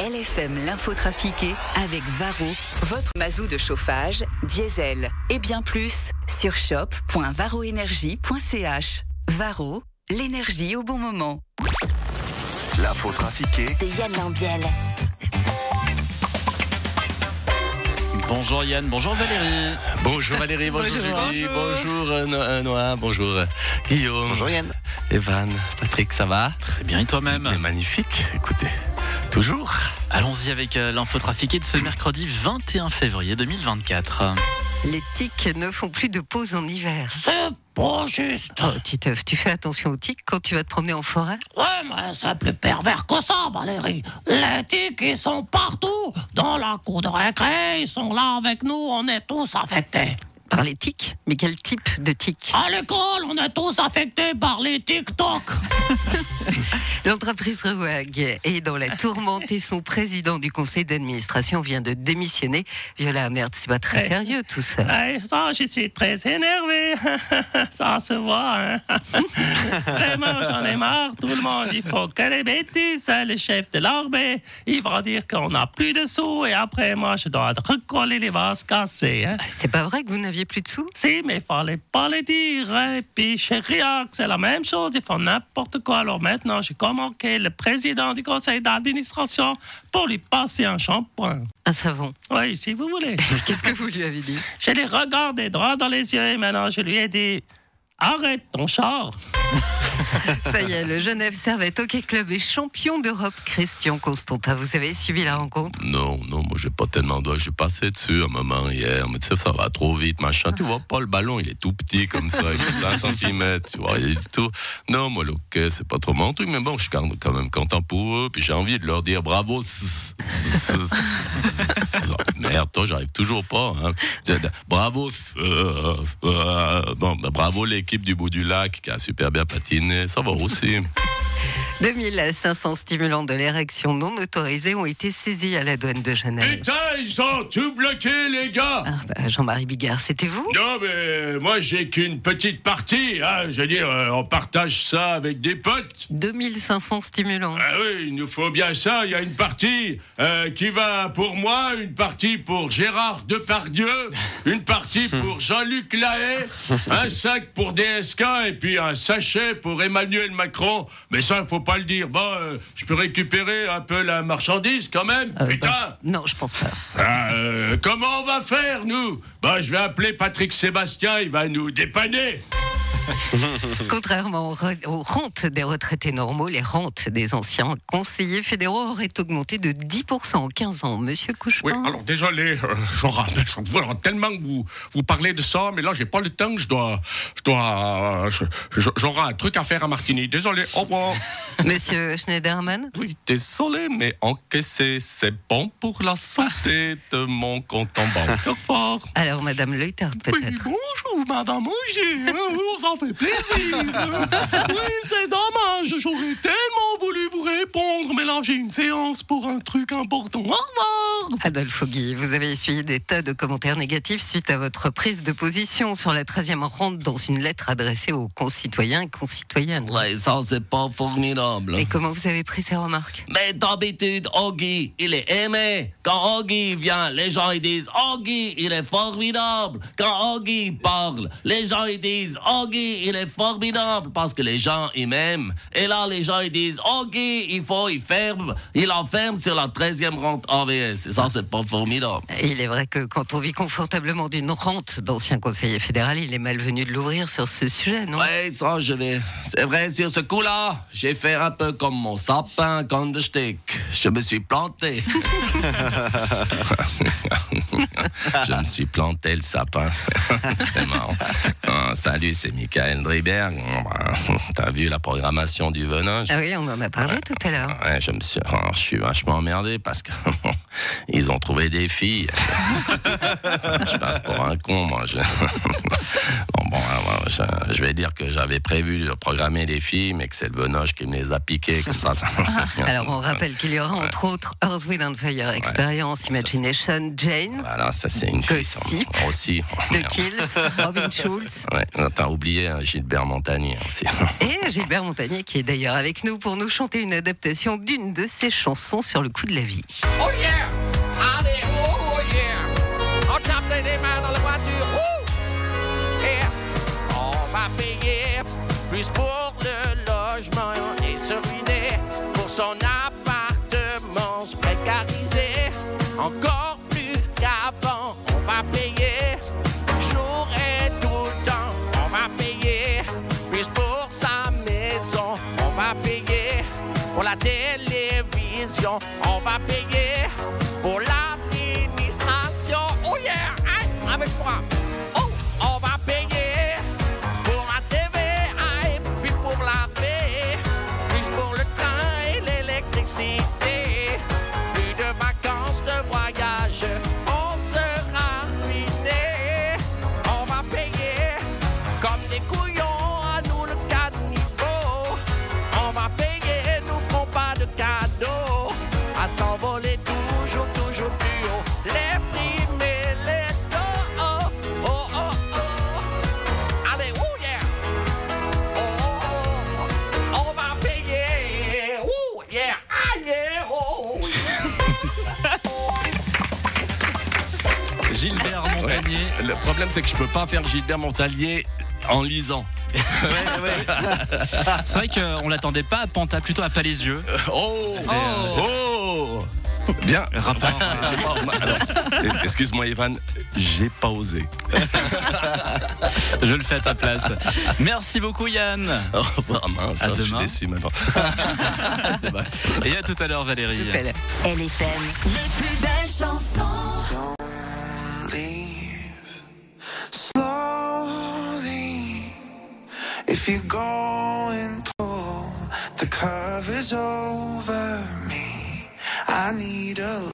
LFM l'info trafiquée avec Varro, votre mazou de chauffage, diesel et bien plus sur shop.varroénergie.ch. Varro, l'énergie au bon moment. L'info trafiquée de Yann Lambiel. Bonjour Yann, bonjour Valérie. Bonjour Valérie, bonjour, Bonjour. Julie, Bonjour. bonjour euh, No- Noah, bonjour euh, Guillaume. Bonjour Yann. Evan, Patrick, ça va? Très bien, et toi-même? Magnifique, écoutez, toujours. Allons-y avec euh, l'info trafiquée de ce mercredi 21 février 2024. Les tiques ne font plus de pause en hiver. C'est pas juste. Oh, Titeuf, tu fais attention aux tiques quand tu vas te promener en forêt? Ouais, mais c'est plus pervers que ça, Valérie. Les tiques, ils sont partout. Dans la cour de récré, ils sont là avec nous, on est tous affectés. Par les tiques Mais quel type de tiques À l'école, on est tous affectés par les TikTok. L'entreprise Rewag est dans la tourmente et son président du conseil d'administration vient de démissionner. Viola, merde, c'est pas très Eh. sérieux tout ça. Ouais, ça, je suis très énervé. ça se voit. Hein? Vraiment, j'en ai marre. Tout le monde, il faut que les bêtises. hein, Le chef de l'armée, il va dire qu'on n'a plus de sous et après, moi, je dois recoller les vases cassés. Hein? C'est pas vrai que vous n'aviez plus de sous? Si, mais il fallait pas le dire. Et puis chez Riac, c'est la même chose. Ils font n'importe quoi. Alors maintenant, j'ai convoqué le président du conseil d'administration pour lui passer un shampoing. Un savon. Oui, si vous voulez. Qu'est-ce que vous lui avez dit? Je l'ai regardé droit dans les yeux et maintenant je lui ai dit Arrête ton char. Ça y est, le Genève Servette Hockey Club est champion d'Europe. Christian Constantin, vous avez suivi la rencontre? Non, non, moi j'ai pas tellement d'oeil, j'ai passé dessus un moment hier, mais tu sais, ça va trop vite, machin. Tu vois pas, le ballon, il est tout petit comme ça, il fait 5 cm, tu vois, il est du tout. Non, moi, le hockey, c'est pas trop mon truc, mais bon, je suis quand même content pour eux, puis j'ai envie de leur dire bravo. Merde, toi, j'arrive toujours pas. Hein. Bravo. Bon, ben, bravo l'équipe du bout du lac qui a super bien patiné, ça va aussi. 2500 stimulants de l'érection non autorisés ont été saisis à la douane de Genève. Putain, ils ont tout bloqué, les gars Ah, bah, Jean-Marie Bigard, c'était vous? Non, mais moi, j'ai qu'une petite partie, hein. Je veux dire, euh, on partage ça avec des potes. 2500 stimulants. Ah oui, il nous faut bien ça. Il y a une partie euh, qui va pour moi, une partie pour Gérard Depardieu, une partie pour Jean-Luc Lahaye, un sac pour DSK et puis un sachet pour Emmanuel Macron. Mais ça, faut pas le dire. Bon, euh, je peux récupérer un peu la marchandise quand même. Euh, Putain bah, Non, je pense pas. Ah, euh, comment on va faire, nous? Bah, je vais appeler Patrick Sébastien, il va nous dépanner. Contrairement aux, re- aux rentes des retraités normaux, les rentes des anciens conseillers fédéraux auraient augmenté de 10% en 15 ans. Monsieur Couchepin Oui, alors désolé, euh, voilà, tellement que vous, vous parlez de ça, mais là, j'ai pas le temps, je dois. Je dois. J'aurai un truc à faire à Martigny. Désolé, au revoir. Monsieur Schneiderman? Oui, désolé, mais encaisser, c'est bon pour la santé de mon compte en banque. Alors, Madame Leutert, peut-être bonjour, madame Augier. Oui, c'est dommage. J'aurais tellement voulu vous répondre, mais là, j'ai une séance pour un truc important. Au revoir. Adolphe Guy, vous avez essuyé des tas de commentaires négatifs suite à votre prise de position sur la 13e rente dans une lettre adressée aux concitoyens et concitoyennes. Ouais, ça c'est pas formidable. Et comment vous avez pris ces remarques? Mais d'habitude, Oggy, il est aimé. Quand Oggy vient, les gens ils disent Oggy, il est formidable. Quand Oggy parle, les gens ils disent Oggy, il est formidable parce que les gens ils m'aiment. Et là, les gens ils disent Oggy, il faut, il ferme, il enferme sur la 13e rente AVS. Et ça, c'est pas formidable. Il est vrai que quand on vit confortablement d'une rente d'ancien conseiller fédéral, il est malvenu de l'ouvrir sur ce sujet, non? Ouais, ça, je vais. C'est vrai, sur ce coup-là, j'ai fait un peu comme mon sapin quand je Je me suis planté. Je me suis planté le sapin. C'est marrant. Ah, salut, c'est Michael Driberg. T'as vu la programmation du venin Ah oui, on en a parlé tout à l'heure. Ouais, je me suis, oh, je suis vachement emmerdé parce que ils ont trouvé des filles. je passe pour un con, moi. Je... Je, je vais dire que j'avais prévu de programmer des filles, mais que c'est le venoche qui me les a piquées comme ça. ça... Alors on rappelle qu'il y aura entre autres Earth, Wind and Fire Experience, Imagination, Jane, là là, ça c'est une fille. Aussi. De merde. Kills, Robin Schulz Ouais, t'as oublié hein, Gilbert Montagnier aussi. et Gilbert Montagnier qui est d'ailleurs avec nous pour nous chanter une adaptation d'une de ses chansons sur le coup de la vie. Oh yeah! Plus pour le logement et se ruiner pour son appartement se précariser. Encore plus qu'avant, on va payer jour et tout le temps. On va payer plus pour sa maison. On va payer pour la télévision. On va payer pour l'administration. Oh yeah! Hein? Avec moi. Gilbert Montagnier. Le problème, c'est que je peux pas faire Gilbert Montagnier en lisant. C'est vrai qu'on l'attendait pas à Panta, plutôt à Palaisieux. Oh Mais, euh, Oh Bien. Rapport. Alors, excuse-moi, Evan, j'ai pas osé. Je le fais à ta place. Merci beaucoup Yann. Oh, bah, mince, À je suis déçu maintenant. Et à tout à l'heure Valérie. Tout à l'heure. LFM, les plus belles chansons.